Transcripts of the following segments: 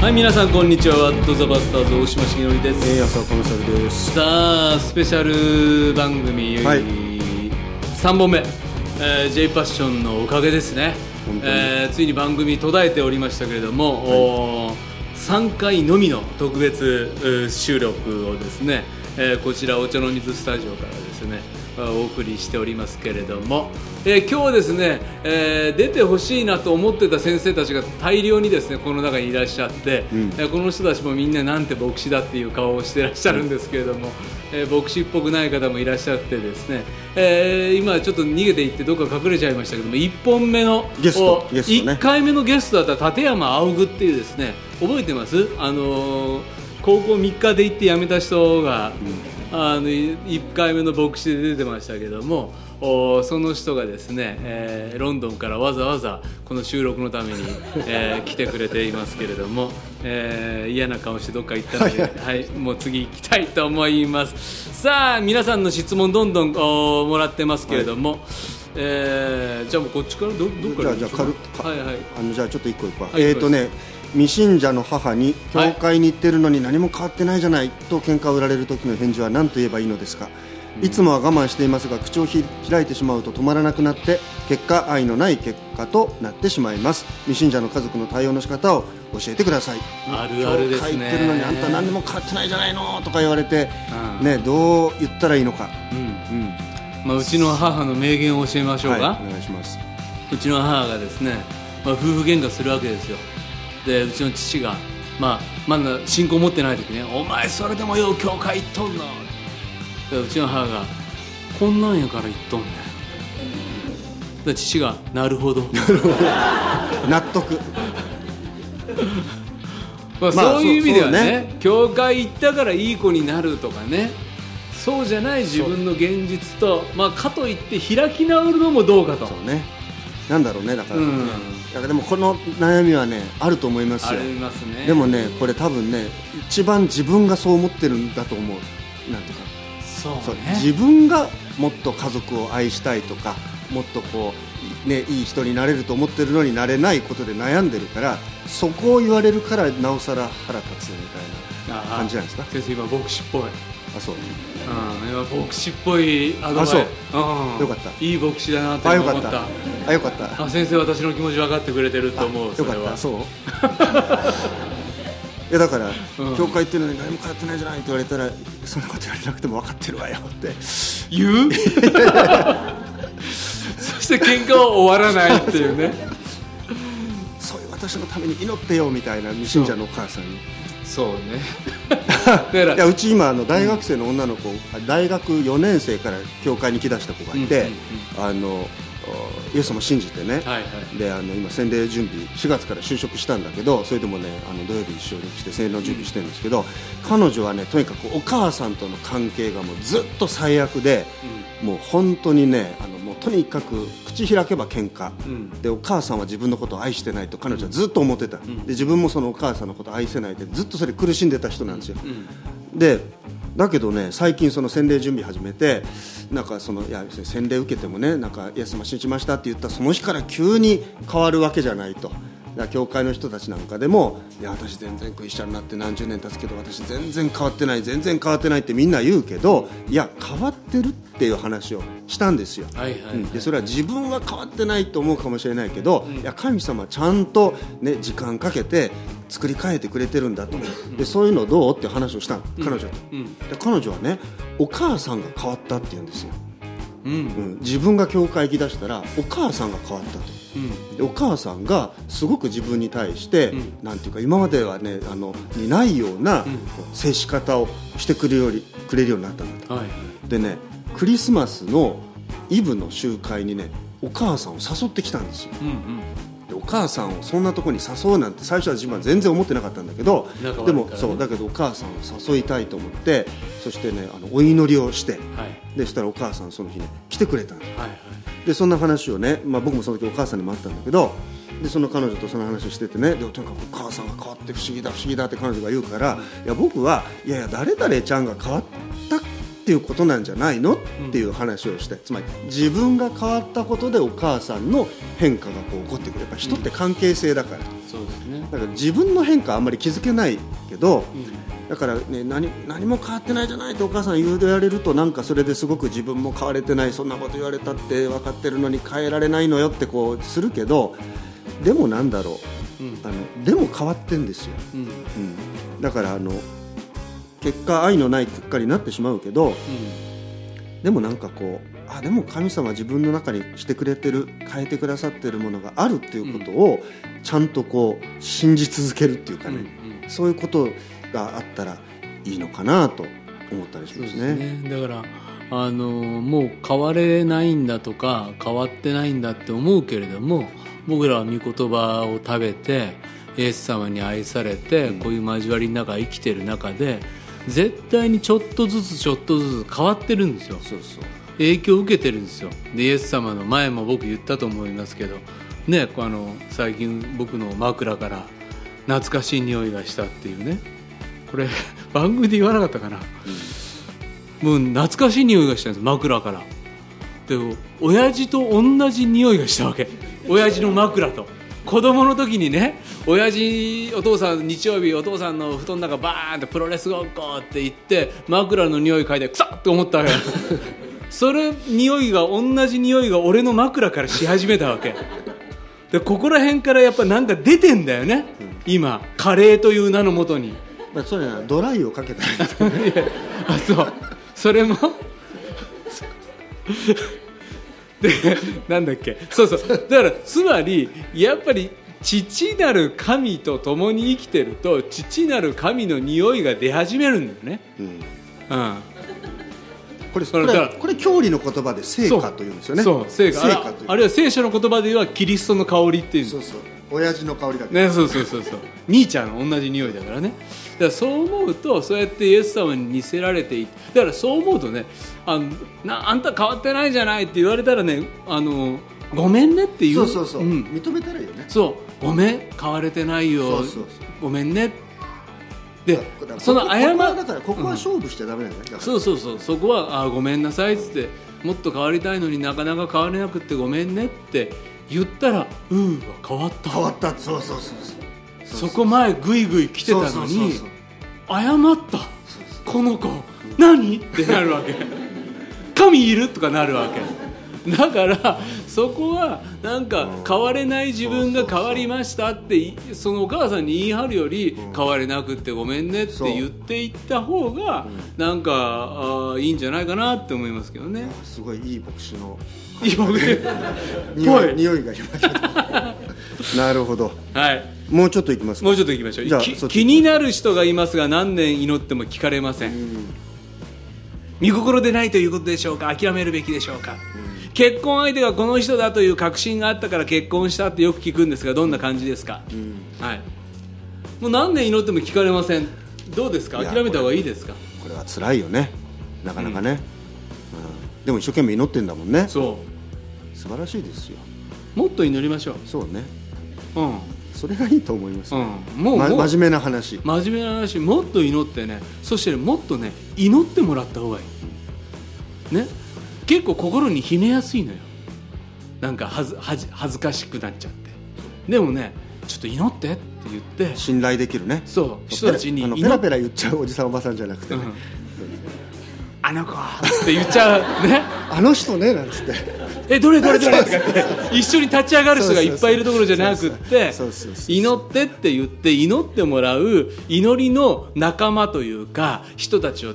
はい皆さんこんにちは。ワットザバスターズ大島重則です、えー、浅尾コンサルです。さあスペシャル番組、はい。3本目、えー、J パッションのおかげですね。えーついに番組途絶えておりましたけれども、おー3回のみの特別えー収録をですね、えーこちらお茶の水スタジオからですねまあお送りしておりますけれども、えー今日ですね、えー出てほしいなと思ってた先生たちが大量にですねこの中にいらっしゃって、うん。えーこの人たちもみんななんて牧師だっていう顔をしてらっしゃるんですけれども、えー牧師っぽくない方もいらっしゃってですね、えー今ちょっと逃げていってどっか隠れちゃいましたけども1本目のゲストね。1回目のゲストだった立山青具っていうですね覚えてます？あのー高校3日で行って辞めた人が、あの1回目の牧師で出てましたけどもおその人がですね、えーロンドンからわざわざこの収録のために、えー来てくれていますけれども、えー嫌な顔してどっか行ったので、はい、もう次行きたいと思います。さあ皆さんの質問どんどんおもらってますけれども、えーじゃあもうこっちからどどっからじゃあじゃあ軽くかはいはい。あのじゃあちょっと一個一個。はいえっ、とね未信者の母に教会に行ってるのに何も変わってないじゃないと喧嘩を売られる時の返事は何と言えばいいのですか？いつもは我慢していますが口をひ開いてしまうと止まらなくなって結果愛のない結果となってしまいます。未信者の家族の対応の仕方を教えてください。あるあるですね。教会行ってるのにあんた何にも変わってないじゃないのとか言われて、うん。ねどう言ったらいいのか、うんうん。まあ、うちの母の名言を教えましょうか、はい、お願いします。うちの母がですね、まあ、夫婦喧嘩するわけですよでうちの父が、まあ、まだ信仰持ってない時ね「お前それでもよう教会行っとんの」でうちの母が「こんなんやから行っとんねん」で父が「なるほど」納得。まあ、まあそういう意味ではねね。教会行ったからいい子になるとかねそうじゃない自分の現実と、まあ、かといって開き直るのもどうかと。そうねなんだろうねだから、うん。だからでもこの悩みはねあると思いますあよりますね。でもねこれ多分ね一番自分がそう思ってるんだと思う。なんていうか。そうそうね自分がもっと家族を愛したいとかもっとこう、ね、いい人になれると思ってるのになれないことで悩んでるからそこを言われるからなおさら腹立つみたいな感じじゃないですか？先生今牧師っぽい、うん、あそう。今牧師っぽいアドバイス。あそう。うん。よかった。いい牧師だなとあよかっ思ったたあよかった。あ先生私の気持ち分かってくれてると思うよかった。そう。いやだから、うん。教会行ってるのに何も変わってないじゃないって言われたらそんなこと言われなくても分かってるわよって。言う？そして喧嘩は終わらないっていうね。そういう私のために祈ってよみたいな未信者のお母さんに。そうね。いやうち今あの大学生の女の子、大学4年生から教会に来だした子がいて、あのおイエス様信じてね、はいはい。であの今洗礼準備4月から就職したんだけどそれでもねあの土曜日一緒に来て洗礼の準備してるんですけど、彼女はねとにかくお母さんとの関係がもうずっと最悪で、もう本当にねあのもうとにかく口開けば喧嘩、ん。でお母さんは自分のことを愛してないと彼女はずっと思ってた、で自分もそのお母さんのことを愛せないでずっとそれ苦しんでた人なんですよ、でだけどね最近その洗礼準備始めてなんかそのいや洗礼受けてもねなんかイエス様信じましたって言ったその日から急に変わるわけじゃないと。教会の人たちなんかでもいや私全然クリスチャンになって何十年経つけど私全然変わってない全然変わってないってみんな言うけどいや変わってるっていう話をしたんですよ、でそれは自分は変わってないと思うかもしれないけど、いや神様はちゃんと、ね、時間かけて作り変えてくれてるんだと、でそういうのどうって話をしたの彼女と、うん。で彼女はねお母さんが変わったって言うんですよ、うん。うん、自分が教会行きだしたらお母さんが変わったと。うん。でお母さんがすごく自分に対して、ん。なんていうか今まではねあのにないような、接し方をしてくれるよりくれるようになったんだと。はい。でねクリスマスのイブの集会にねお母さんを誘ってきたんですよ。うん母さんをそんなとこに誘うなんて最初は自分は全然思ってなかったんだけど仲悪いでもそうだけどお母さんを誘いたいと思ってそしてねあのお祈りをしてはい。でそしたらお母さんその日ね来てくれたのはいはい。でそんな話をね、まあ、僕もその時お母さんにもあったんだけどでその彼女とその話をしててねでとにかくお母さんが変わって不思議だ不思議だって彼女が言うからいや僕はいやいや誰々ちゃんが変わってっていうことなんじゃないの？っていう話をしてつまり自分が変わったことでお母さんの変化がこう起こってくる。やっぱ人って関係性だから、そうですね。だから自分の変化あんまり気づけないけど、だからね何何も変わってないじゃないとお母さん言われるとなんかそれですごく自分も変われてないそんなこと言われたって分かってるのに変えられないのよってこうするけどでもなんだろう、うん。あのでも変わってんですよ、うんうん。うん、だからあの結果愛のない結果になってしまうけどでもなんかこうあでも神様は自分の中にしてくれてる変えてくださってるものがあるっていうことをちゃんとこう信じ続けるっていうかね、うんそういうことがあったらいいのかなと思ったりしますね。ね。だからあのもう変われないんだとか変わってないんだって思うけれども僕らは御言葉を食べてイエス様に愛されて、こういう交わりの中生きてる中で絶対にちょっとずつちょっとずつ変わってるんですよ。そうそう。影響を受けてるんですよ。でイエス様の前も僕言ったと思いますけど。ねあの最近僕の枕から懐かしい匂いがしたっていうね。これ 番組で言わなかったかな、もう懐かしい匂いがしたんです枕から。で親父と同じ匂いがしたわけ。親父の枕と子供の時にね親父お父さん日曜日お父さんの布団の中バーンってプロレスごっこって言って枕の匂い嗅いでくさっと思ったわけ。それ匂いが同じ匂いが俺の枕からし始めたわけ。でここら辺からやっぱなんか出てんだよね、今カレーという名のもとに。まあ、それはドライをかけた あそう。それも？で なんだっけ？そうそう。だからつまりやっぱり父なる神と共に生きてると父なる神の匂いが出始めるんだよね、うん。うん、これこそれこれ教理の言葉で聖歌というんですよね。そう。聖歌ああるいは聖書の言葉で言えばキリストの香りっていう。そうそう。親父の香りだね、そうそうそうそう。兄ちゃんの同じ匂いだからね。だからそう思うとそうやってイエス様に似せられていてだからそう思うとねあのなあんた変わってないじゃないって言われたらねあのごめんねって言そうそうそう、ん。認めたらいいよね。そう。ごめん。変われてないよ。ごめんね。でその謝ここはだからここは勝負しちゃダメなんだよ。ねだからそうそうそう。そこはあごめんなさいっつってもっと変わりたいのになかなか変われなくってごめんねって言ったらうーわ変わった。変わった。そうそうそうそうそこ前グイグイ来てたのに謝った。この子。何？ってなるわけ。神いる？とかなるわけ。だからそこはなんか変われない自分が変わりましたっていそのお母さんに言い張るより変われなくってごめんねって言っていった方がなんかあーいいんじゃないかなって思いますけどね。すごいいい牧師の。いい僕ね 匂ぽい。い匂いがしました。なるほど。はいもうちょっといきますか。もうちょっと行きましょう。気になる人がいますが何年祈っても聞かれません。見心でないということでしょうか？諦めるべきでしょうか、結婚相手がこの人だという確信があったから結婚したってよく聞くんですがどんな感じですか、はい。もう何年祈っても聞かれません。どうですか？諦めた方がいいですか？これは辛いよね。なかなかね、うん。でも一生懸命祈ってんだもんね。そ素晴らしいですよ。うもっと祈りましょう。そうね。うんそれがいいと思いますよ、うん。もま真面目な話。真面目な話。もっと祈ってね。そしてねもっとね祈ってもらった方がいい。ね。結構心に秘めやすいのよ。なんか恥ず恥ず恥ずかしくなっちゃって。でもねちょっと祈ってって言って。信頼できるね。そう。人たちにペラペラ言っちゃうおじさんおばさんじゃなくてね、うん。あの子って言っちゃう。ね。あの人ねなんつってえどれどれどれとかって一緒に立ち上がる人がいっぱいいるところじゃなくって祈ってって言って祈ってもらう祈りの仲間というか人たちを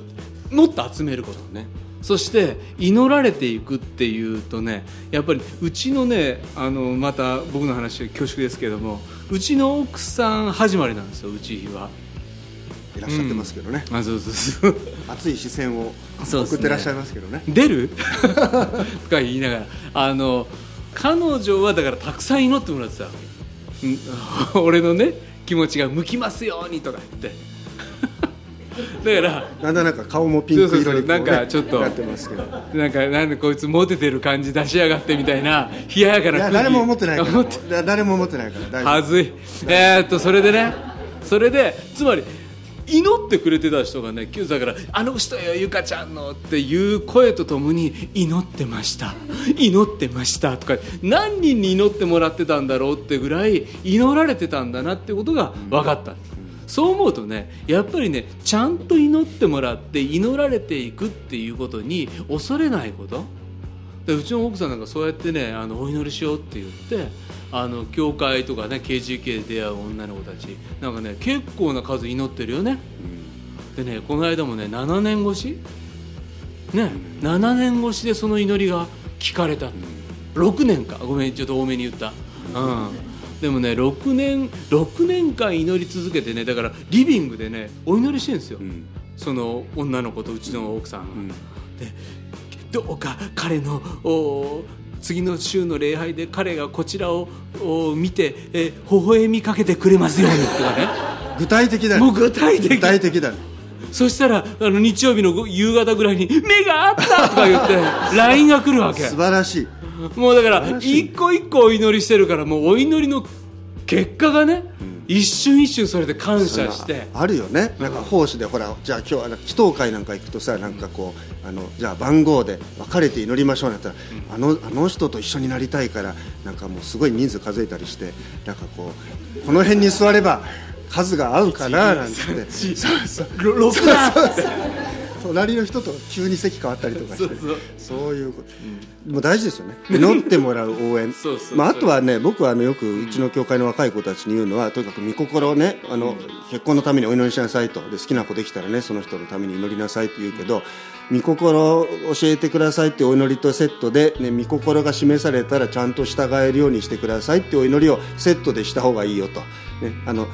もっと集めることね。そして祈られていくっていうとねやっぱりうちのねあのまた僕の話は恐縮ですけどもうちの奥さん始まりなんですようちは。いらっしゃってますけどね、あそうそうそう。熱い視線を送ってらっしゃいますけどね。出る？とか言いながら。あの彼女はだからたくさん祈ってもらってた 俺のね気持ちが向きますようにとか言って。だからだんだんなんか顔もピンク色にね、なんかちょっとなってますけど。なんかなんでこいつモテてる感じ出しやがってみたいな冷ややかな誰も思ってないから。誰も思ってないから。はずい。えー、っとそれでね。それでつまり祈ってくれてた人がねだから「あの人よゆかちゃんの」っていう声とともに「祈ってました。祈ってました」とか何人に祈ってもらってたんだろうってぐらい祈られてたんだなってことが分かった。そう思うとねやっぱりねちゃんと祈ってもらって祈られていくっていうことに恐れないこと。でうちの奥さんなんかそうやってねあのお祈りしようって言ってあの教会とかね KGK で出会う女の子たち。なんかね結構な数祈ってるよね、うん、でねこの間もね7年越し。ね、うん、7年越しでその祈りが聞かれた、うん、6年か。ごめんちょっと多めに言った、うん、でもね6年6年間祈り続けてねだからリビングでねお祈りしてるんですよ、その女の子とうちの奥さんが。でどうか彼の次の週の礼拝で彼がこちらを見て、え微笑みかけてくれますように。とかね具体的だもう具体的。具体的だそしたらあの日曜日の夕方ぐらいに「目があった!」とか言って LINE が来るわけ。素晴らしい。もうだから一個一個お祈りしてるからもうお祈りの結果がね、うん一瞬一瞬それで感謝して。あるよね。なんか奉仕でほらじゃあ今日は祈祷会なんか行くとさなんかこうあのじゃあ番号で別れて祈りましょうなったら、あのあの人と一緒になりたいからなんかもうすごい人数数えたりしてなんかこうこの辺に座れば数が合うかななんて。そうそう6だ隣の人と急に席変わったりとかしてそういうこと、うん、もう大事ですよね。祈ってもらう応援。まあ、あとはね僕はあのよくうちの教会の若い子たちに言うのはとにかく御心をねあの、結婚のためにお祈りしなさいと。で好きな子できたらねその人のために祈りなさいって言うけど御心を教えてくださいってお祈りとセットで、ね、御心が示されたらちゃんと従えるようにしてくださいってお祈りをセットでした方がいいよと、ね、あの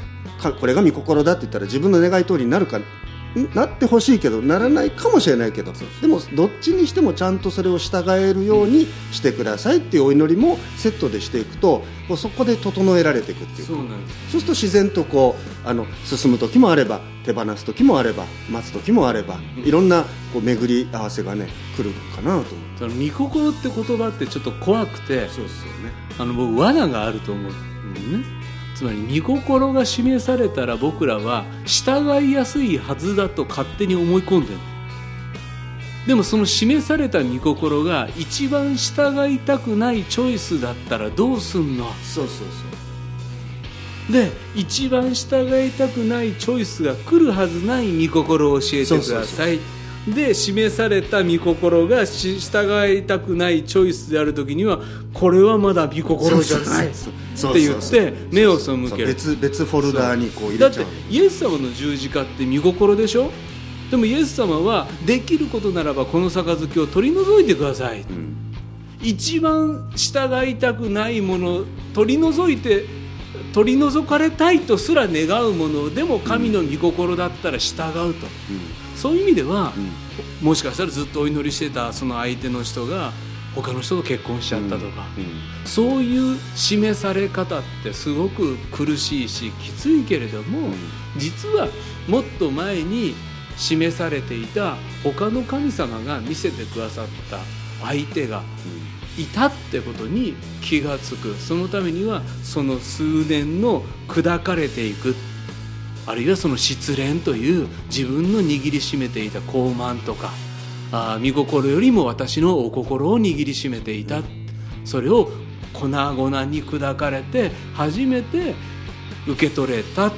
これが御心だって言ったら自分の願い通りになるかなってほしいけどならないかもしれないけどでもどっちにしてもちゃんとそれを従えるようにしてくださいっていうお祈りもセットでしていくとこうそこで整えられていくっていうそうす。ると自然とこうあの進む時もあれば手放す時もあれば待つ時もあればいろんなこう巡り合わせがね来るかなと。思って御心って言葉ってちょっと怖くてそうですよね。あの僕罠があると思う、ねつまり御心が示されたら僕らは従いやすいはずだと勝手に思い込んでるでもその示された御心が一番従いたくないチョイスだったらどうすんの？そうそうそうで一番従いたくないチョイスが来るはずない御心を教えてくださいそうそうそう。で示された御心が従いたくないチョイスである時にはこれはまだ御心じゃない。って言って目を背ける。別別フォルダーにこう入れちゃう。だってイエス様の十字架って御心でしょ？でもイエス様はできることならばこの杯を取り除いてください、うん、一番従いたくないもの取り除いて取り除かれたいとすら願うもの。でも神の御心だったら従うと、うんそういう意味では、うん、もしかしたらずっとお祈りしてたその相手の人が他の人と結婚しちゃったとか、うん。うん、そういう示され方ってすごく苦しいしきついけれども、実はもっと前に示されていた他の神様が見せてくださった相手がいたってことに気が付く。そのためにはその数年の砕かれていくあるいはその失恋という自分の握りしめていた傲慢とかあ見心よりも私のお心を握りしめていた。それを粉々に砕かれて初めて受け取れた。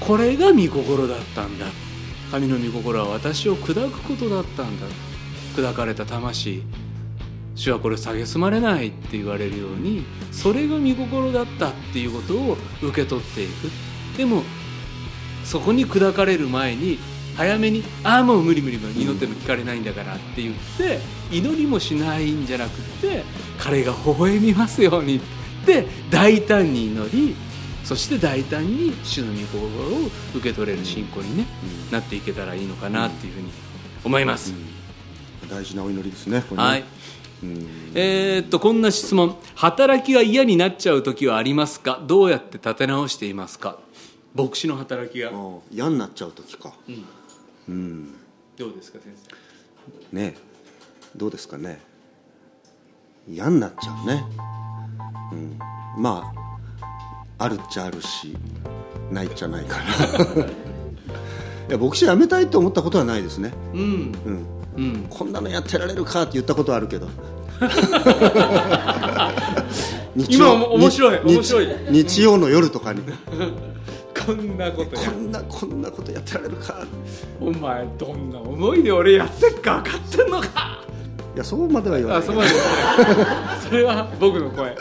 これが御心だったんだ。神の御心は私を砕くことだったんだ。砕かれた魂。主はこれ蔑まれないって言われるようにそれが御心だったっていうことを受け取っていく。でもそこに砕かれる前に早めに「ああもう無理無理無理祈っても聞かれないんだから」って言って祈りもしないんじゃなくて彼が微笑みますようにって大胆に祈りそして大胆に主の御心を受け取れる信仰にね、なっていけたらいいのかなっていうふうに思います、大事なお祈りですねはい、えー、っとこんな質問。働きが嫌になっちゃう時はありますか？どうやって立て直していますか？牧師の働きが。嫌になっちゃう時か。うん、うん、どうですか先生？ねどうですかね。嫌になっちゃうね。うん。まああるっちゃあるしないっちゃないかな や牧師辞めたいと思ったことはないですね、うん。うん、うん。こんなのやってられるかって言ったことはあるけど。日今も面白いに面白い。日日曜の夜とかに こんなことやこんなこんなことやってられるか。お前どんな思いで俺やってっか分かってんのか。いやそうまでは言わない。あそこまでそれは僕の声。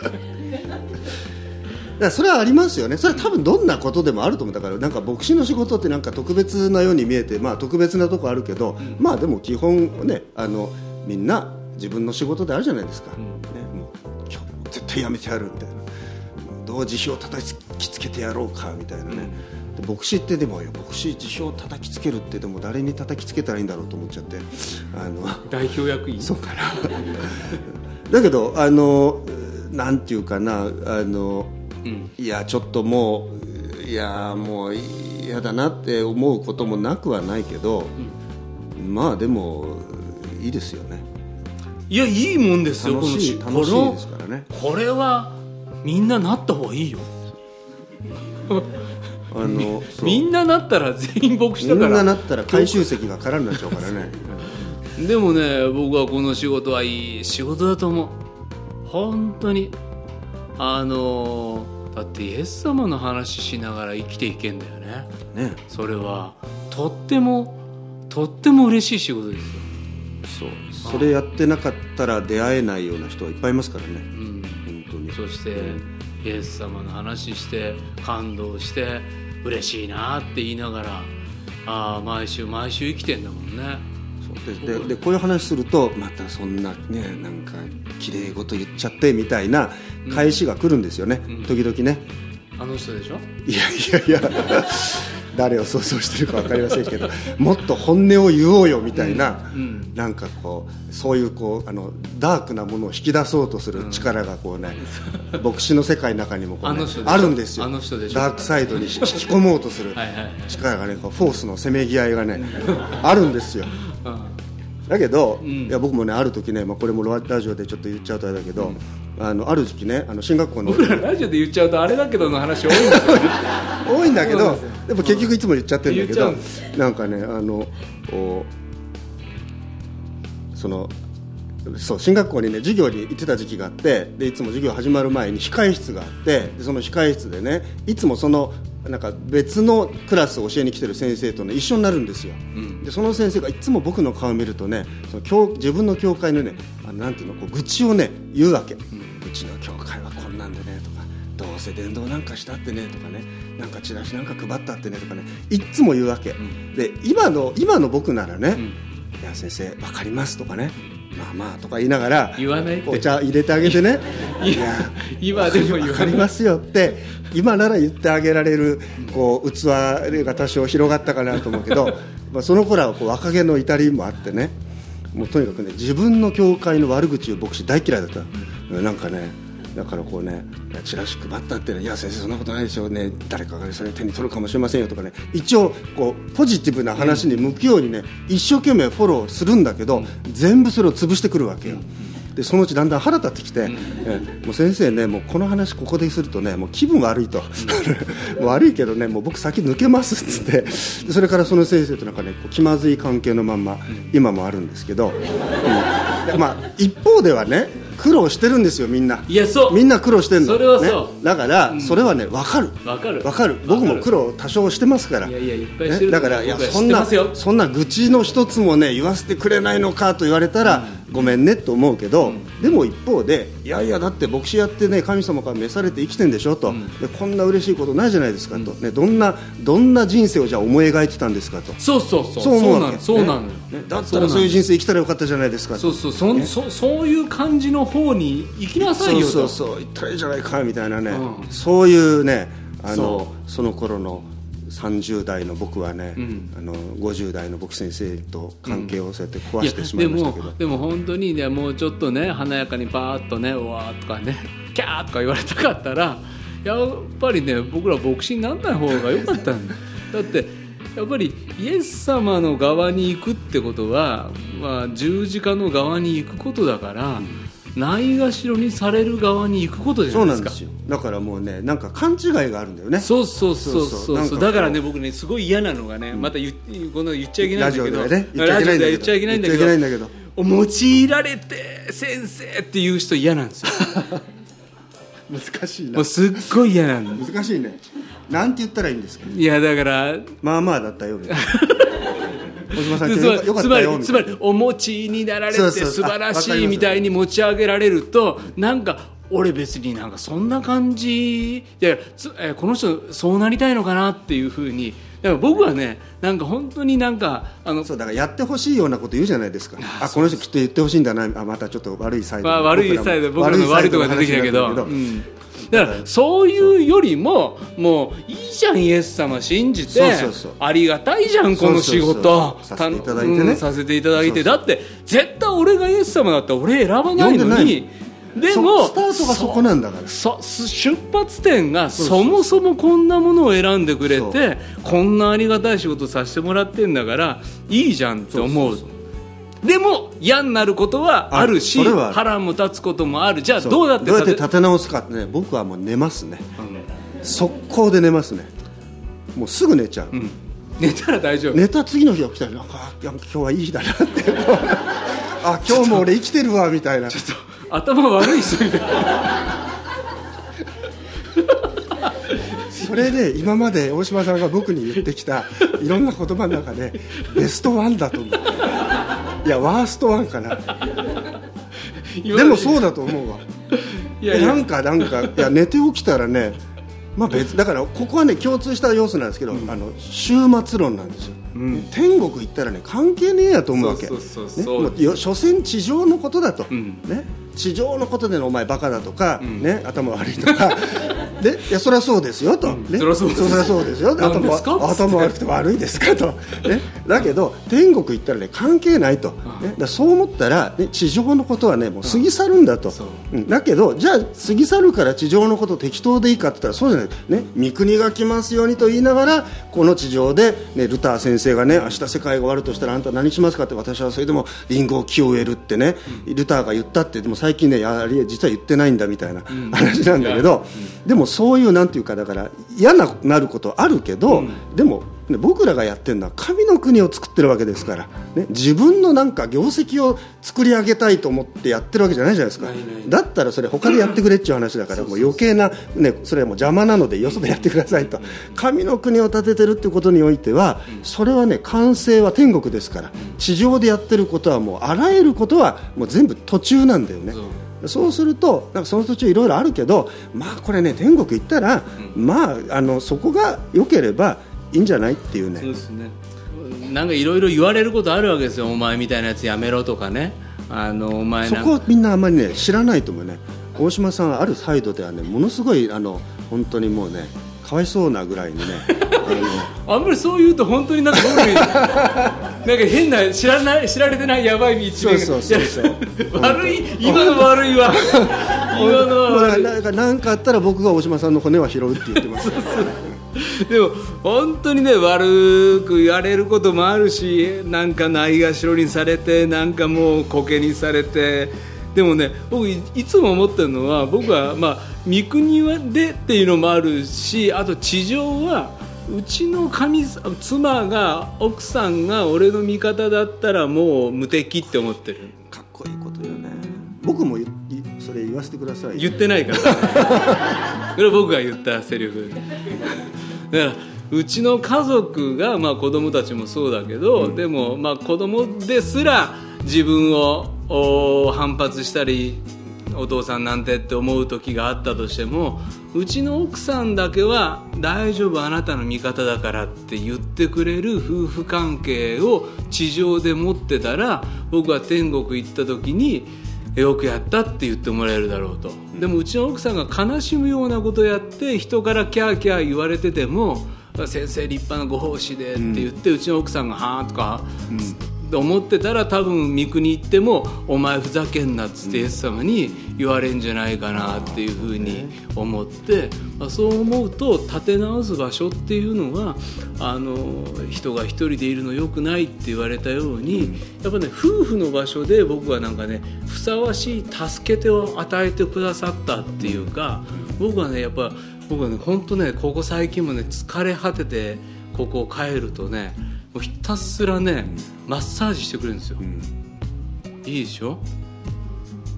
それはありますよね、それは多分どんなことでもあると思う、だからなんか牧師の仕事ってなんか特別なように見えて、まあ、特別なとこあるけど、まあでも基本ねあの、みんな自分の仕事であるじゃないですか、ね、もう今日絶対やめてやるみたいな、どう辞表を叩きつけてやろうかみたいなね、で牧師ってでも、牧師、辞表を叩きつけるって、でも誰に叩きつけたらいいんだろうと思っちゃって。あの代表役員。そうかな。だけどあのなんていうかなあの、ん。いやちょっともういやもう嫌だなって思うこともなくはないけど、まあでもいいですよね。いやいいもんですよ。楽しい楽しいですからね。これはみんななった方がいいよ。あの みんななったら全員牧師みんなだから。なったら回収席が空になっちゃうからね。でもね僕はこの仕事はいい仕事だと思う。本当に。あのだってイエス様の話しながら生きていけんだよね。ね。それはとってもとっても嬉しい仕事ですよ、そう。それやってなかったら出会えないような人はいっぱいいますからね。うん、そしてイエス様の話して感動して嬉しいなって言いながらああ毎週毎週生きてんだもんね。そうでこういう話するとまたそんなねなんか綺麗事言っちゃってみたいな返しが来るんですよね、うん。時々ね。あの人でしょ？いやいやいや誰を想像してるか分かりませんけど もっと本音を言おうよみたいな、うんなんかこうそういうこうあのダークなものを引き出そうとする力がこうね、牧師の世界の中にもこう、ねあるんですよ。あの人でしょ？ダークサイドに引き 込もうとする力がねこうフォースのせめぎ合いがねあるんですよ。うんだけど、ん。いや僕もねある時ね、まあ、これもラジオでちょっと言っちゃうとあれだけど、あのある時期ねあの進学校の僕らラジオで言っちゃうとあれだけどの話多いんですよ。ね 多いんだけどそうなんですよ。でも結局いつも言っちゃってるんだけど言っちゃなんかねあのおそのそう進学校にね授業に行ってた時期があってでいつも授業始まる前に控え室があってでその控え室でねいつもそのなんか別のクラスを教えに来てる先生とね一緒になるんですよ、ん。でその先生がいつも僕の顔を見るとねその教自分の教会のねあのなんていうのこう愚痴をね言うわけ、うちの教会はこんなんでねとかどうせ伝道なんかしたってねとかね。なんかチラシなんか配ったってねとかね。いっつも言うわけ、で今の今の僕ならね、いや先生分かりますとかねまあまあとか言いながら言わないお茶入れてあげてね。いや今でも言分かりわないますよって今なら言ってあげられるこう器が多少広がったかなと思うけど まあその頃はこう若気の至りもあってね。もうとにかくね自分の教会の悪口を牧師大嫌いだった、うんなんかねだからこうねチラシ配ったってねいや先生そんなことないですよね誰かがねそれ手に取るかもしれませんよとかね一応こうポジティブな話に向くようにね一生懸命フォローするんだけど全部それを潰してくるわけよ。でそのうちだんだん腹立ってきて、えもう先生ねもうこの話ここでするとねもう気分悪いと、悪いけどねもう僕先抜けますっつってでそれからその先生となんかね気まずい関係のまんま今もあるんですけど、うん。でまあ一方ではね苦労してるんですよみんな。いやそう。みんな苦労してるの。それはそう。ね、だから、それはね分かる。わかる。分かる。僕も苦労多少してますから。いやいやいっぱいしてるね。だからいやそんなそんな愚痴の一つもね言わせてくれないのかと言われたら、ごめんねと思うけど、でも一方でいやいやだって牧師やってね神様から召されて生きてんでしょと、でこんな嬉しいことないじゃないですかと、ね、どんなどんな人生をじゃあ思い描いてたんですかと。そうそうそう。そう思うわけ。そうなのよ、ね。だったらそういう人生生きたらよかったじゃないですかと。そうそう。そんそそういう感じの方に行きなさいよと。そうそうそう。言ったらいいじゃないかみたいなね、うん。そういうねあのそその頃の30代の僕はね、ん。あの50代の僕先生と関係をそうやって壊してしまいでもましたけど、でも本当にねもうちょっとね華やかにパーッとねうわーとかねキャーとか言われたかったらやっぱりね僕ら牧師にならない方が良かったんだ。だってやっぱりイエス様の側に行くってことは、まあ、十字架の側に行くことだから、ないがしろにされる側に行くことじゃそうないですか。なんですよ。だからもうねなんか勘違いがあるんだよね。そうそうそうそう。そそう。だからね僕ねすごい嫌なのがね、また言この言っちゃいけないんだけど。ラジオではね言っちゃいけないんだけど。ラジオでは言っちゃいけないんだけど。用いられて先生っていう人嫌なんですよ。難しいもうすっごい嫌なんです。難しいね。なんて言ったらいいんですか？いやだからまあまあだったよみたいなつまりつまりお持ちになられて素晴らしいみたいに持ち上げられるとなんか俺別になんかそんな感じいやつえーこの人そうなりたいのかなっていうふうに。だから僕はねなんか本当になんかあのそうだからやってほしいようなこと言うじゃないですか。あこの人きっと言ってほしいんだな。あまたちょっと悪いサイドまあ、悪いサイド僕らの悪いところが出てきたけど、うんだからそういうよりももういいじゃんイエス様信じてありがたいじゃんこの仕事。させていただいてね。うんさせていただいて。だって絶対俺がイエス様だったら俺選ばないのに。でそもスタートがそこなんだから。そ出発点がそもそもこんなものを選んでくれそてこんなありがたい仕事させてもらってんだからいいじゃんって思うでも嫌になることはあるし腹も立つこともある。じゃあどうやってどうやって立て直すかってね僕はもう寝ますね。速攻で寝ますね。もうすぐ寝ちゃう、うん。寝たら大丈夫、寝た次の日起きたらなんか今日はいい日だなって。あ今日も俺生きてるわみたいな。頭悪い人みたいなそれで今まで大島さんが僕に言ってきたいろんな言葉の中でベストワンだと思ういやワーストワンかな。でもそうだと思うわ。いやなんかなんかいや寝て起きたらねまあ別だからここはね共通した要素なんですけど、あの終末論なんですよ、天国行ったらね関係ねえやと思うわけ。所詮地上のことだと、ん。ね地上のことでのお前バカだとか、ね頭悪いとか。でいやそりゃそうですよと、ね。そりゃそうです。よ。何頭頭悪くて悪いですかと、ね、だけど天国行ったらね関係ないと、ね、だそう思ったら、ね、地上のことはねもう過ぎ去るんだと、だけどじゃあ過ぎ去るから地上のこと適当でいいかって言ったらそうじゃない、ね、三国が来ますようにと言いながらこの地上で、ね、ルター先生がね明日世界が終わるとしたらあんた何しますかって私はそれでもリンゴを木を植えるってね、ルターが言ったってでも最近ねやり実は言ってないんだみたいな話なんだけど、でもそういうなんていうかだから嫌ななることあるけど、でも、ね、僕らがやってるのは神の国を作ってるわけですから、ね、自分のなんか業績を作り上げたいと思ってやってるわけじゃないじゃないですか。だったらそれ他でやってくれっていう話だからもう余計な、ね、それはもう邪魔なのでよそでやってくださいと。神の国を建ててるってことにおいてはそれはね完成は天国ですから地上でやってることはもうあらゆることはもう全部途中なんだよね。そう。するとなんかその途中いろいろあるけどまあこれね天国行ったら、まああのそこが良ければいいんじゃないっていうね。そうですね。なんかいろいろ言われることあるわけですよ。お前みたいなやつやめろとかね。あのお前そこはみんなあんまりね知らないと思うね。大島さんはあるサイドではねものすごいあの本当にもうねかわいそうなぐらいにねあ あんまりそう言うと本当になんか僕になんか変な知らない知られてないやばい道そうそうそうそう。悪い今の悪いわ 今の悪い。なんかなんかあったら僕が大島さんの骨は拾うって言ってます。でも本当にね悪く言われることもあるしなんかないがしろにされてなんかもうコケにされてでもね僕いいつも思ってるのは僕はまあ三国でっていうのもあるしあと地上はうちの神妻が奥さんが俺の味方だったらもう無敵って思ってる。かっこいいことよね。僕もそれ言わせてください。言ってないから。それは僕が言ったセリフ。だからうちの家族が、まあ、子供たちもそうだけど、でも、まあ、子供ですら自分をお反発したりお父さんなんてって思う時があったとしてもうちの奥さんだけは大丈夫あなたの味方だからって言ってくれる夫婦関係を地上で持ってたら僕は天国行った時によくやったって言ってもらえるだろうと、でもうちの奥さんが悲しむようなことやって人からキャーキャー言われてても先生立派なご奉仕でって言って、うちの奥さんが「はあ」とか、思ってたら多分三国行っても「お前ふざけんな」っつってイエス様に言われんじゃないかなっていうふうに思って、まあ、そう思うと立て直す場所っていうのはあの人が一人でいるのよくないって言われたようにやっぱね夫婦の場所で僕はなんかねふさわしい助け手を与えてくださったっていうか僕はねやっぱ僕はね本当ねここ最近もね疲れ果ててここを帰るとねもうひたすらねマッサージしてくれるんですよ、いいでしょ？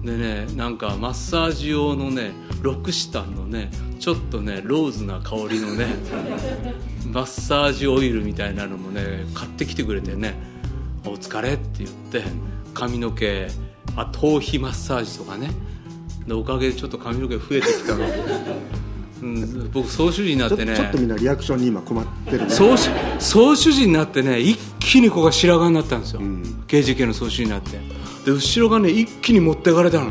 でねなんかマッサージ用のねロクシタンのねちょっとねローズな香りのね マッサージオイルみたいなのもね買ってきてくれてね「お疲れ」って言って髪の毛あ頭皮マッサージとかね。でおかげでちょっと髪の毛増えてきたの、うん、僕総主事になってね。ちょっとみんなリアクションに今困ってるね。総主総主事になってね一気にここが白髪になったんですよ、KGK の総主事になって。で後ろがね一気に持ってかれたの。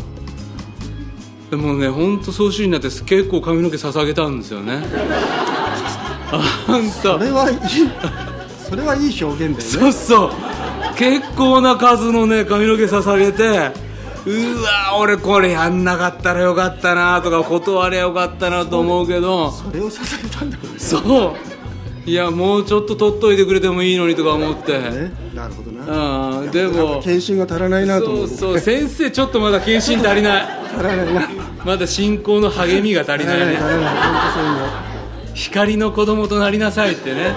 でもね本当総主事になって結構髪の毛捧げたんですよね。あんた。それはいい。それはいい表現だよね。そうそう。結構な数のね髪の毛捧げてうわ俺これやんなかったらよかったなとか断ればよかったなと思うけどそれを捧げたんだもんね。そう。いやもうちょっと取っといてくれてもいいのにとか思って、ね。なるほどな。でもか検診が足らないなと思そううそう先生ちょっとまだ検診足りない。足らないな。まだ信仰の励みが足りないね。光の子供となりなさいってね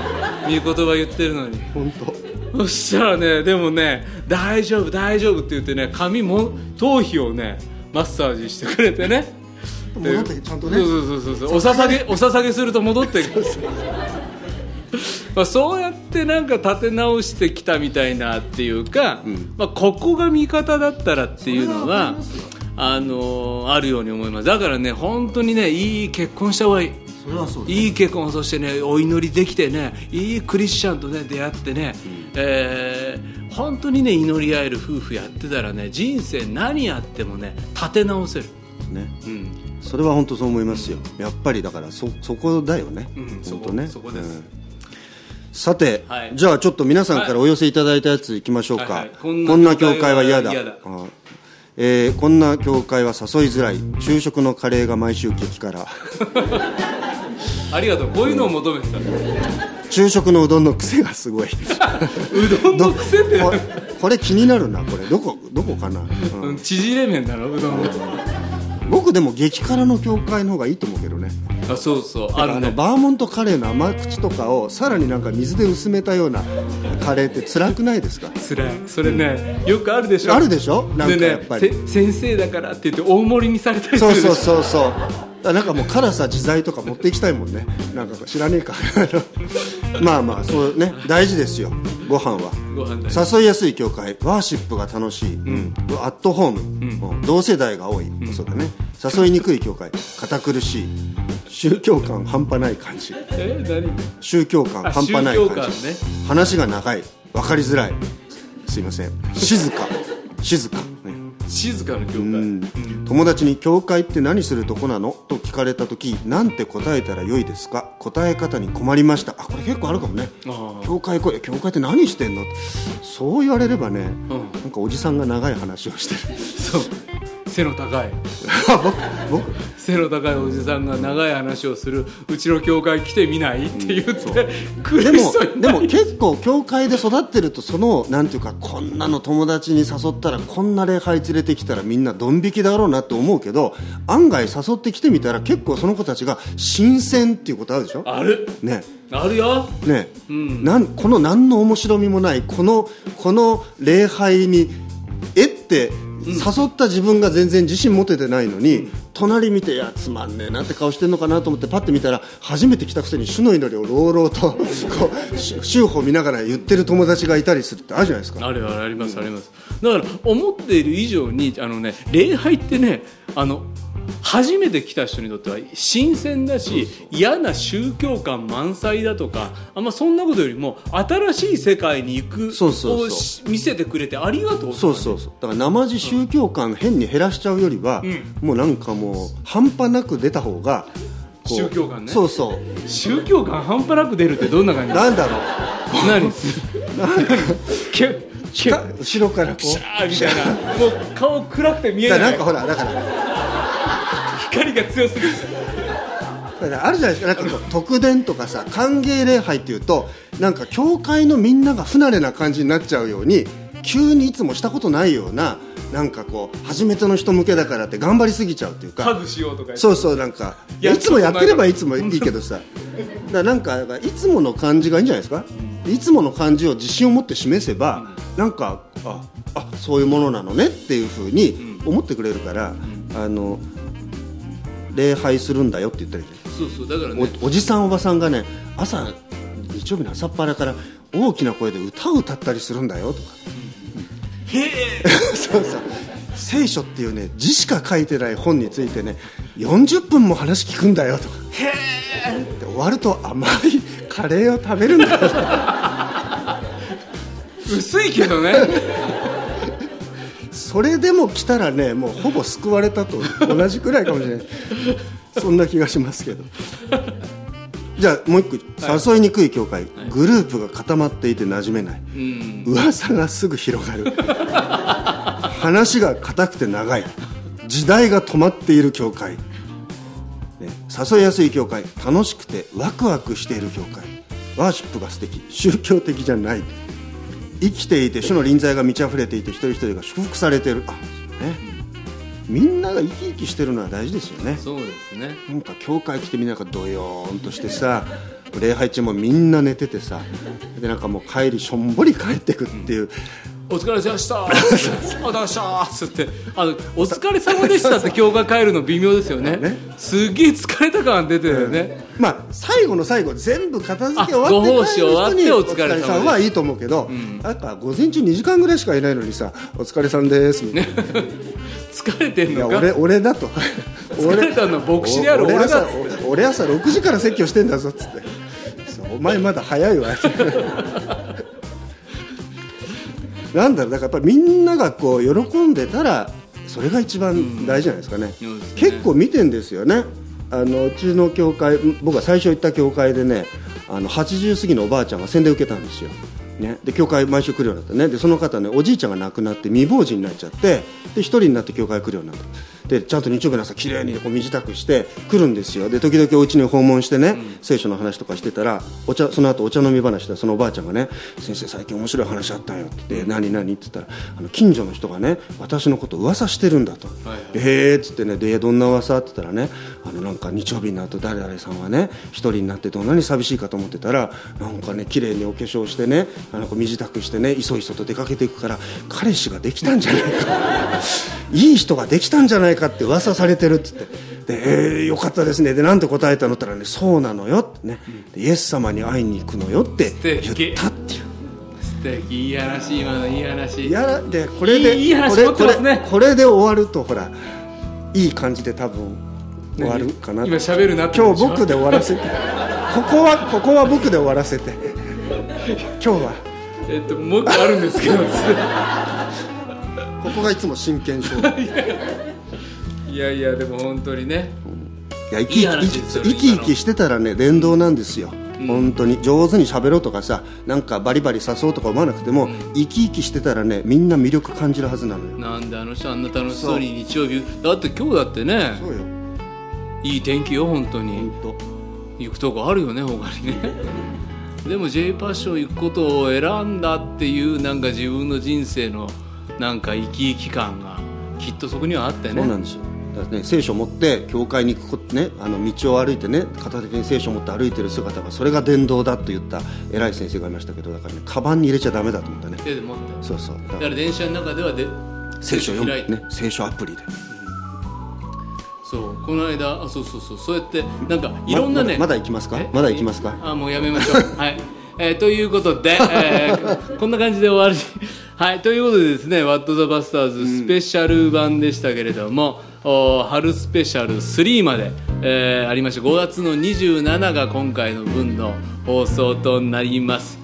いう言葉言ってるのに。本当 そしたらね。でもね大丈夫大丈夫って言ってね髪も頭皮をねマッサージしてくれてね。戻ってちゃんとね。そうそうそうそうお捧げお捧げすると戻って。くるまあそうやってなんか立て直してきたみたいなっていうか、まあ、ここが味方だったらっていうのはあのあるように思います。だからね本当にねいい結婚した方がいいそれはそうだいい結婚そしてねお祈りできてねいいクリスチャンとね出会ってね、えー本当にね祈り合える夫婦やってたらね人生何やってもね立て直せる、ね。うん、それは本当そう思いますよ。やっぱりだからそそこだよね、うん本当ね。そこです。ん。さて、はい。じゃあちょっと皆さんからお寄せいただいたやついきましょうか、はいはい。こんな教会は嫌だ。嫌えーこんな教会は誘いづらい。昼食のカレーが毎週激辛 ありがとう。こういうのを求めてた、昼食のうどんの癖がすごい。うどんの癖って。これこれ気になるなこれ。どこどこかな、うん。うん縮れ麺だろうどんの。僕でも激辛の教会の方がいいと思うけどね。あそうそう。ああのるね。バーモントカレーの甘口とかをさらになんか水で薄めたようなカレーって辛くないですか？つらい。それねよくあるでしょ。あるでしょ？なんかでやっぱり、ねせ先生だからって言って大盛りにされたりすそうるでしょ。そうそうそうなんかもう辛さ自在とか持っていきたいもんね。なんか知らねえか。まあまあそうね。大事ですよ。ご飯は。ご飯誘いやすい教会。ワーシップが楽しい、うん。アットホーム、うん。同世代が多い、そうだね。誘いにくい教会。堅苦しい。宗教感半端ない感じ。え何？宗教感あ半端ない感じ、観ね。話が長い。分かりづらい。すいません。静か。静か、ね静かな教会、うん。友達に「教会って何するとこなの?」と聞かれた時なんて答えたらよいですか？答え方に困りました。あこれ結構あるかもね。あ教会来い教会って何してんの？そう言われればね、うん。なんかおじさんが長い話をしてる。そう背の高い。僕僕？背の高いおじさんが長い話をするうちの教会来てみないって言って来でもる人いでも結構教会で育ってるとそのなんていうかこんなの友達に誘ったらこんな礼拝連れてきたらみんなドン引きだろうなって思うけど案外誘ってきてみたら結構その子たちが新鮮っていうことあるでしょ？ある。ね。あるよ。ね、ん。なんこの何の面白みもないこのこの礼拝にえって誘った自分が全然自信持ててないのに、隣見ていやつまんねえなって顔してんのかなと思ってパッて見たら初めて来たくせに主の祈りを朗々とこうし宗法見ながら言ってる友達がいたりするってあるじゃないですか。あるあるありますあります。だから思っている以上にあのね礼拝ってねあの初めて来た人にとっては新鮮だし嫌な宗教感満載だとかあんまそんなことよりも新しい世界に行くそうそをし見せてくれてありがとうそうそうそう。だから生地宗教感変に減らしちゃうよりは、もうなんかもう半端なく出た方が宗教観ね。そうそう。宗教感半端なく出るってどんな感じ？なんだろう。何？キュッキュかッ 後ろからこうシャーみたいな。もう顔暗くて見えなだからないんかほらだから光が強すぎる。あるじゃないですか。なんか特典とかさ歓迎礼拝っていうとなんか教会のみんなが不慣れな感じになっちゃうように急にいつもしたことないようななんかこう初めての人向けだからって頑張りすぎちゃうっていうか。ハグしようとかそうそうなんか。いつもやってればいつもいいけどさ。だなんかいつもの感じがいいんじゃないですか？いつもの感じを自信を持って示せばなんかああそういうものなのねっていうふうに思ってくれるからあの礼拝するんだよって言ったらいいそうそうだからね。おおじさんおばさんがね朝日曜日の朝っぱらから大きな声で歌を歌ったりするんだよとかへえ そうそう。聖書っていうね字しか書いてない本についてね40分も話聞くんだよとか。で終わると甘いカレーを食べるんだよ薄いけどね。それでも来たらねもうほぼ救われたと同じくらいかもしれない。そんな気がしますけどじゃあもう一個誘いにくい教会、グループが固まっていて馴染めない、うん。噂がすぐ広がる。話が硬くて長い。時代が止まっている教会、ね、誘いやすい教会。楽しくてワクワクしている教会。ワーシップが素敵。宗教的じゃない。生きていて主の臨在が満ち溢れていて一人一人が祝福されている。あそうねみんなが生き生きしてるのは大事ですよね。そうですね。なんか教会来てみんながドヨーンとしてさ礼拝中もみんな寝ててさでなんかもう帰りしょんぼり帰ってくっていう、お疲れ様でした。つってお疲れ様でした。つってあのお疲れ様でしたって教会帰るの微妙ですよね。ね。すげえ疲れた感出てるよね、まあ最後の最後全部片付け終わってあご奉仕終わってお疲れ様は。いいと思うけど、やっぱ午前中2時間ぐらいしかいないのにさ「お疲れさんです」みたいな 疲れてんのか？俺俺だと。疲れたのは牧師である俺だ俺俺朝6時から説教してんだぞっつって。そうお前まだ早いわ。なんだろうだからやっぱりみんながこう喜んでたらそれが一番大事じゃないですかね,、そうですね。結構見てんですよね。あのうちの教会僕が最初行った教会でねあの80過ぎのおばあちゃんが洗礼受けたんですよね、で教会毎週来るようになった。ね。でその方ねおじいちゃんが亡くなって未亡人になっちゃってで一人になって教会来るようになった。でちゃんと日曜日の朝きれいにこう身支度して来るんですよ。で時々お家に訪問してね、聖書の話とかしてたらお茶その後お茶飲み話でそのおばあちゃんがね「先生最近面白い話あったんよ」って言って「何何?」って言ったらあの近所の人がね私のこと噂してるんだと「はいはい。でへえ」っつってね「でどんな噂?」って言ったらねあのなんか日曜日になると誰々さんはね一人になってどんなに寂しいかと思ってたらなんかね綺麗にお化粧してねあのこう身支度してねいそいそと出かけていくから彼氏ができたんじゃないか。いい人ができたんじゃないかって噂されてるって言って。で、えーよかったですね。でなんて答えたのって言ったらねそうなのよってね。でイエス様に会いに行くのよって言ったっていう。素敵。いい話今のいい話。いやでこれでいいいい話これこれこれで終わるとほらいい感じで多分終わるかな今喋るな今日僕で終わらせて。ここはここは僕で終わらせて。今日は。えっともっとあるんですけど。ここがいつも真剣勝負 いいやいやでも本当にね。や生き生き生きしてたらね伝道なんですよ、本当に。上手に喋ろうとかさなんかバリバリ誘おうとか思わなくても、生き生きしてたらねみんな魅力感じるはずなのよ。なんであの人あんな楽しそうに日曜日だって今日だってねそうよ。いい天気よ本当に。本行くとこあるよね他にね。でも J パッション行くことを選んだっていうなんか自分の人生のなんか生き生き感がきっとそこにはあってね。そうなんですよね、聖書を持って教会に行くことねあの道を歩いてね片手に聖書を持って歩いてる姿がそれが伝道だと言った偉い先生がいましたけどだからねカバンに入れちゃダメだと思ったね。手で持って。そうそう。だかだからら電車の中ではで聖書を読む、ね、聖書アプリで。そう。この間あそうそうそう。そうやってなんかいろんなね、ままだ行きますか？え？まだ行きますか？あもうやめましょう。はい、えーということで、えーこんな感じで終わり。はい。ということでですね「ワット・ザ・バスターズ」スペシャル版でしたけれども、お春スペシャル3まで、えーありまして5月の27が今回の分の放送となります。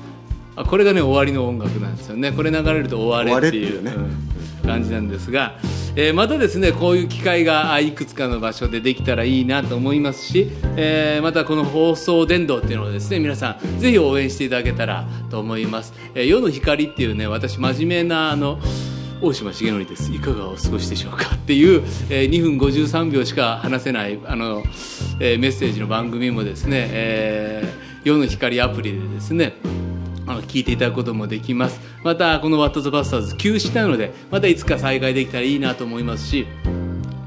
あこれがね終わりの音楽なんですよね。これ流れると終われっていうね。うん感じなんですが、えー、またですねこういう機会がいくつかの場所でできたらいいなと思いますし、えー、またこの放送伝道っていうのをですね皆さんぜひ応援していただけたらと思います、えー、世の光っていうね私真面目なあの大島重則です。いかがお過ごしでしょうかっていう、えー、2分53秒しか話せないあの、えー、メッセージの番組もですね、えー、世の光アプリでですねあの聞いていただくこともできます。またこの「ワット・ザ・バスターズ」休止なのでまたいつか再開できたらいいなと思いますし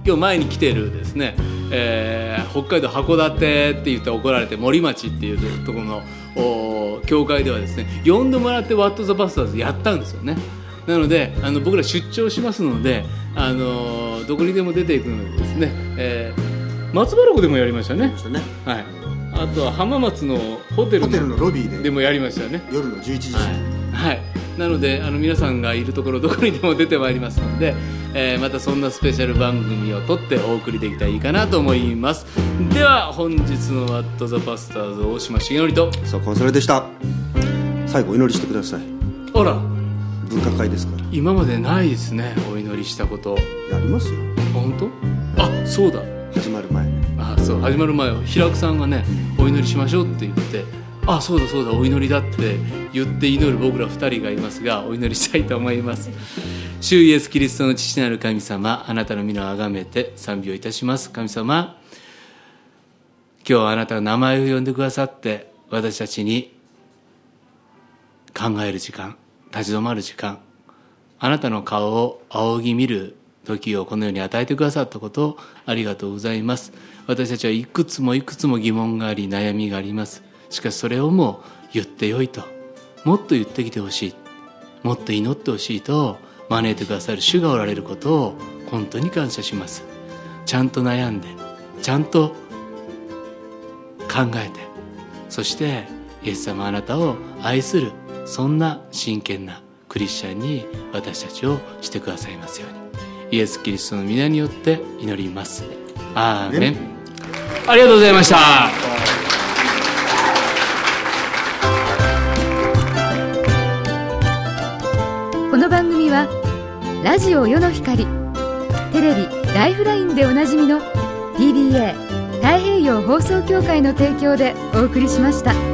今日前に来てるですね、えー、北海道函館って言って怒られて森町っていうところの教会ではですね呼んでもらって「ワット・ザ・バスターズ」やったんですよね。なのであの僕ら出張しますので、あのどこにでも出ていくのでですね、えー、松原湖でもやりましたね。ね。はい、あとは浜松のホテルのロビーで。でもやりましたね。夜の11時、はい、はい、なのであの皆さんがいるところどこにでも出てまいりますので、えー、またそんなスペシャル番組を撮ってお送りできたらいいかなと思います。では本日の「ワット・ザ・パスターズ」大島重則と。そうコンソレでした。最後お祈りしてください。あら文化会ですから。今までないですねお祈りしたこと。やりますよ。本当？あそうだ。始まる前ねあそう始まる前平久さんがねお祈りしましょうって言ってあそうだそうだお祈りだって言って祈る僕ら2人がいますがお祈りしたいと思います。主イエスキリストの父なる神様あなたの皆をあがめて賛美をいたします。神様今日あなたが名前を呼んでくださって私たちに考える時間立ち止まる時間。あなたの顔を仰ぎ見る時をこのように与えてくださったことをありがとうございます。私たちはいくつもいくつも疑問があり悩みがあります。しかしそれをもう言ってよいと。もっと言ってきてほしい。もっと祈ってほしいと招いてくださる主がおられることを本当に感謝します。ちゃんと悩んでちゃんと考えてそしてイエス様あなたを愛するそんな真剣なクリスチャンに私たちをしてくださいますように。イエス・キリストの皆によって祈ります。アーメン。ありがとうございました。この番組はラジオ世の光テレビ「ライフライン」でおなじみの PBA 太平洋放送協会の提供でお送りしました。